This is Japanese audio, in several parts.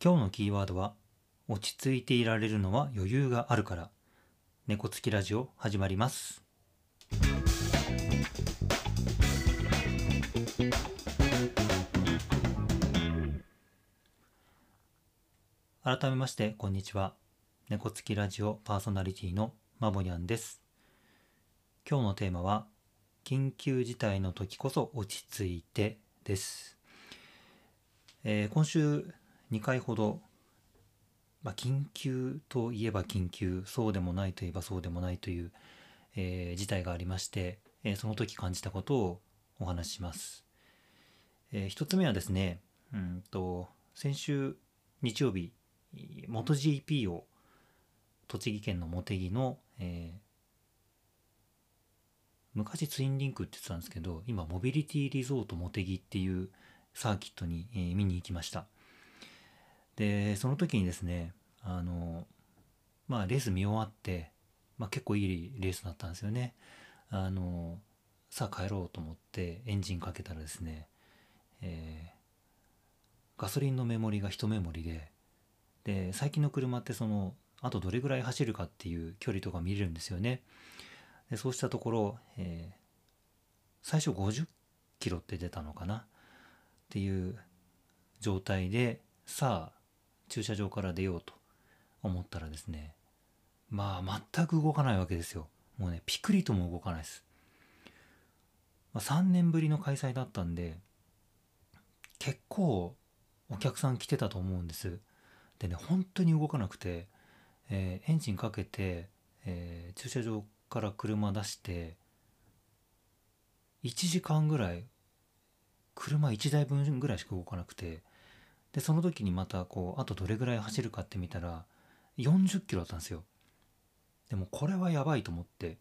今日のキーワードは落ち着いていられるのは余裕があるから。猫つきラジオ始まります。改めましてこんにちは。猫つきラジオパーソナリティのまぼにゃんです。今日のテーマは緊急事態の時こそ落ち着いてです、えー今週2回ほど、まあ、緊急といえば緊急そうでもないといえばそうでもないという、えー事態がありまして、えーその時感じたことをお話しします、えー一つ目はですねうんと先週日曜日 MotoGP を栃木県の茂木の、えー昔ツインリンクって言ってたんですけど今モビリティリゾート茂木っていうサーキットに、えー見に行きました。でその時にですねあのまあレース見終わって、まあ、結構いいレースだったんですよね。あのさあ帰ろうと思ってエンジンかけたらですね、えーガソリンのメモリが1メモリでで最近の車ってそのあとどれぐらい走るかっていう距離とか見れるんですよね。でそうしたところ、えー最初50キロって出たのかなっていう状態でさあ駐車場から出ようと思ったらですねまあ全く動かないわけですよ。もうねピクリとも動かないです、まあ、3年ぶりの開催だったんで結構お客さん来てたと思うんです。でね本当に動かなくて、えーエンジンかけて、えー駐車場から車出して1時間ぐらい車1台分ぐらいしか動かなくてでその時にまたこうあとどれぐらい走るかって見たら40キロだったんですよ。でもこれはやばいと思って。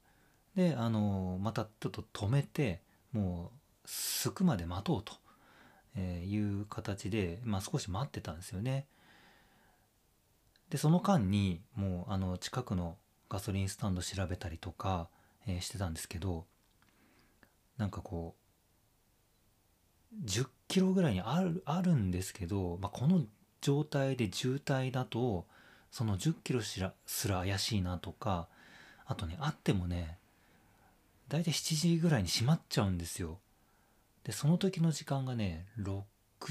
であのまたちょっと止めてもうすくまで待とうとえいう形で、まあ、少し待ってたんですよね。でその間にもうあの近くのガソリンスタンド調べたりとか、えしてたんですけどなんかこう10キロぐらいにあるあるんですけど、まあ、この状態で渋滞だとその10キロしらすら怪しいなとかあとねあってもね大体7時ぐらいに閉まっちゃうんですよ。でその時の時間がね6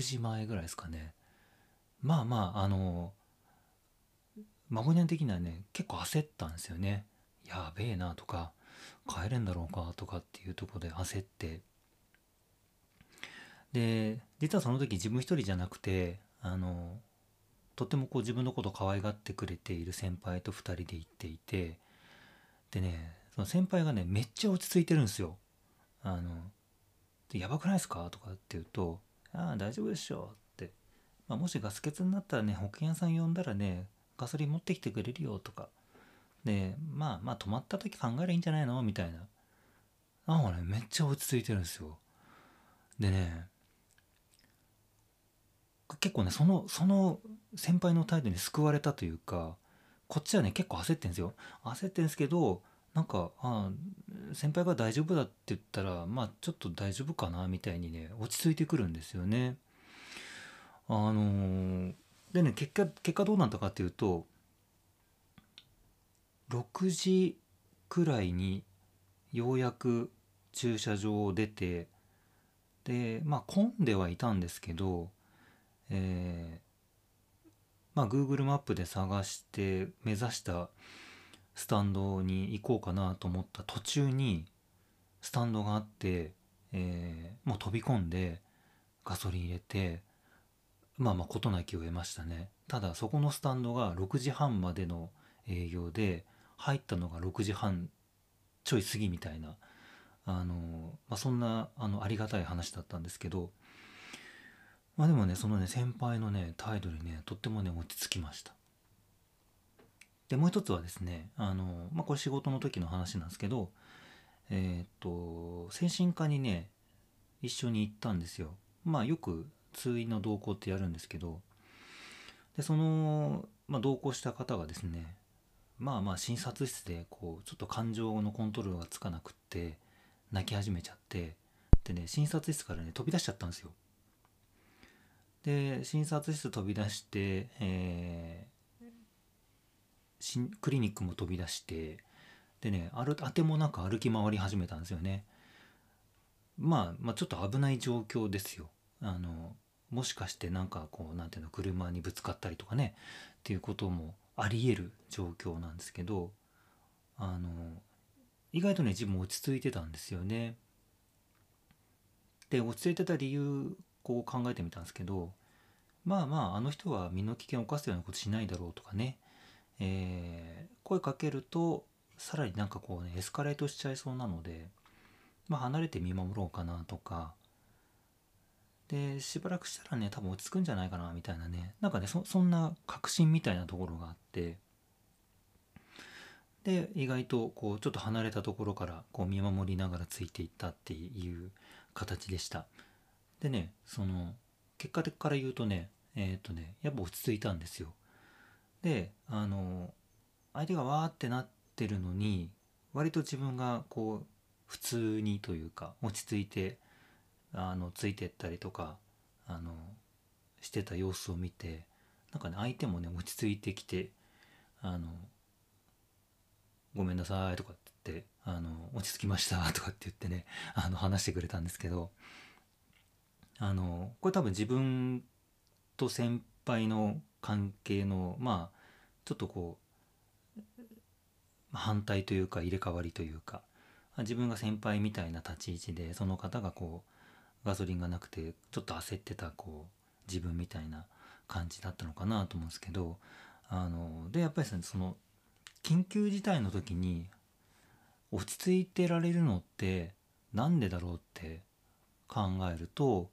時前ぐらいですかね。まあまああの孫ニャン的にはね結構焦ったんですよね。やべえなとか帰れんだろうかとかっていうとこで焦ってで実はその時自分一人じゃなくてあのとってもこう自分のことを可愛がってくれている先輩と2人で行っていてでねその先輩がねめっちゃ落ち着いてるんですよ。あのやばくないですか？とかって言うと「ああ大丈夫でしょ」って、まあ、もしガス欠になったらね保険屋さん呼んだらねガソリン持ってきてくれるよとか。でまあまあ止まった時考えればいいんじゃないの？みたいな。なんかねめっちゃ落ち着いてるんですよ。でね結構ねそのその先輩の態度に救われたというかこっちはね結構焦ってんですよ。焦ってんですけどなんかあ先輩が大丈夫だって言ったらまあちょっと大丈夫かなみたいにね落ち着いてくるんですよね。あのーでね結果結果どうなったかっていうと6時くらいにようやく駐車場を出てでまあ混んではいたんですけどえーまあ Google マップで探して目指したスタンドに行こうかなと思った途中にスタンドがあって、えーもう飛び込んでガソリン入れてまあまあ事なきを得ましたね。ただそこのスタンドが6時半までの営業で入ったのが6時半ちょい過ぎみたいなあの、まあ、そんなあのありがたい話だったんですけどまあでもねそのね先輩のね態度にねとってもね落ち着きました。でもう一つはですねあの、まあ、これ仕事の時の話なんですけどえーっと精神科にね一緒に行ったんですよ。まあよく通院の同行ってやるんですけどでその、まあ、同行した方がですねまあまあ診察室でこうちょっと感情のコントロールがつかなくって泣き始めちゃってでね診察室からね飛び出しちゃったんですよ。で診察室飛び出して、えー、クリニックも飛び出してでねある当てもなく歩き回り始めたんですよね。まあ、まあちょっと危ない状況ですよ。あのもしかしてなんかこうなんていうの車にぶつかったりとかねっていうこともありえる状況なんですけどあの意外とね自分落ち着いてたんですよね。で落ち着いてた理由こう考えてみたんですけどまあまああの人は身の危険を冒すようなことしないだろうとかね、えー、声かけるとさらになんかこうねエスカレートしちゃいそうなので、まあ、離れて見守ろうかなとか。でしばらくしたらね多分落ち着くんじゃないかなみたいなね。なんかねそそんな確信みたいなところがあって。で意外とこうちょっと離れたところからこう見守りながらついていったっていう形でした。でねその結果的から言うとねえっ、とねやっぱ落ち着いたんですよ。であの相手がわーってなってるのに割と自分がこう普通にというか落ち着いてあのついてったりとかあのしてた様子を見てなんかね相手もね落ち着いてきてあの「ごめんなさい」とかって言って「あの落ち着きました」とかって言ってねあの話してくれたんですけどあのこれ多分自分と先輩の関係のまあちょっとこう反対というか入れ替わりというか自分が先輩みたいな立ち位置でその方がこうガソリンがなくてちょっと焦ってたこう自分みたいな感じだったのかなと思うんですけどあのでやっぱりその緊急事態の時に落ち着いてられるのって何でだろうって考えると、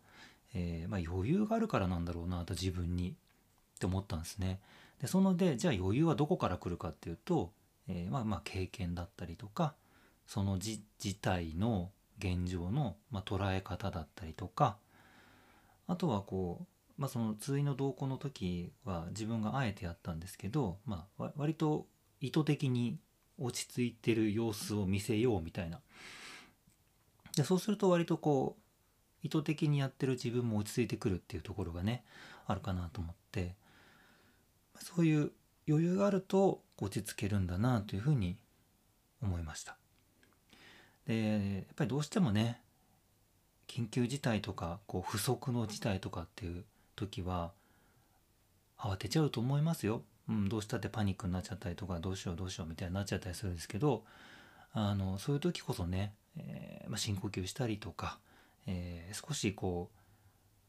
えー、まあ、余裕があるからなんだろうなと自分にって思ったんですね。でそのでじゃあ余裕はどこから来るかっていうと、えー、まあまあ経験だったりとかその事態の現状の、まあ、捉え方だったりとかあとはこう、まあ、その通院の同行の時は自分があえてやったんですけど、まあ、割と意図的に落ち着いてる様子を見せようみたいなでそうすると割とこう意図的にやってる自分も落ち着いてくるっていうところがねあるかなと思ってそういう余裕があると落ち着けるんだなというふうに思いました。でやっぱりどうしてもね緊急事態とかこう不測の事態とかっていう時は慌てちゃうと思いますよ。うん、どうしたってパニックになっちゃったりとかどうしようどうしようみたいになっちゃったりするんですけどあのそういう時こそね、えー、まあ、深呼吸したりとか、えー、少しこ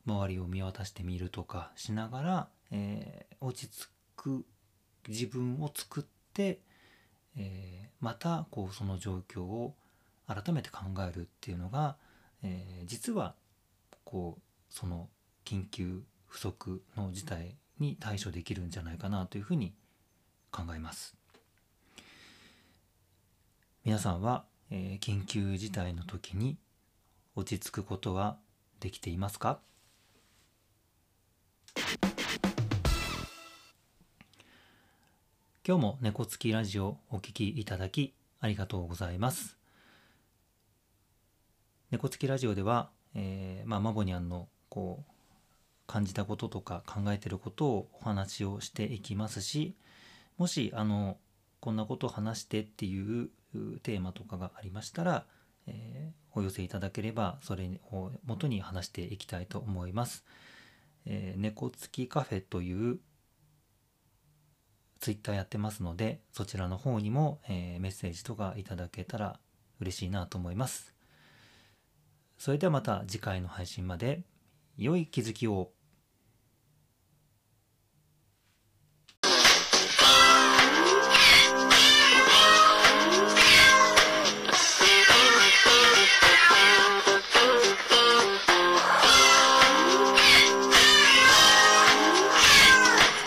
う周りを見渡してみるとかしながら、えー、落ち着く自分を作って、えまたこうその状況を改めて考えるっていうのが、えー、実はこうその緊急不足の事態に対処できるんじゃないかなというふうに考えます。皆さんは、えー、緊急事態の時に落ち着くことはできていますか？今日も猫つきラジオお聴きいただきありがとうございます。猫つきラジオでは、えー、まあ、マボニャンのこう感じたこととか考えてることをお話をしていきますしもしあのこんなことを話してっていうテーマとかがありましたら、えー、お寄せいただければそれを元に話していきたいと思います。えー、猫つきカフェというツイッターやってますのでそちらの方にも、えー、メッセージとかいただけたら嬉しいなと思います。それではまた次回の配信まで良い気づきを。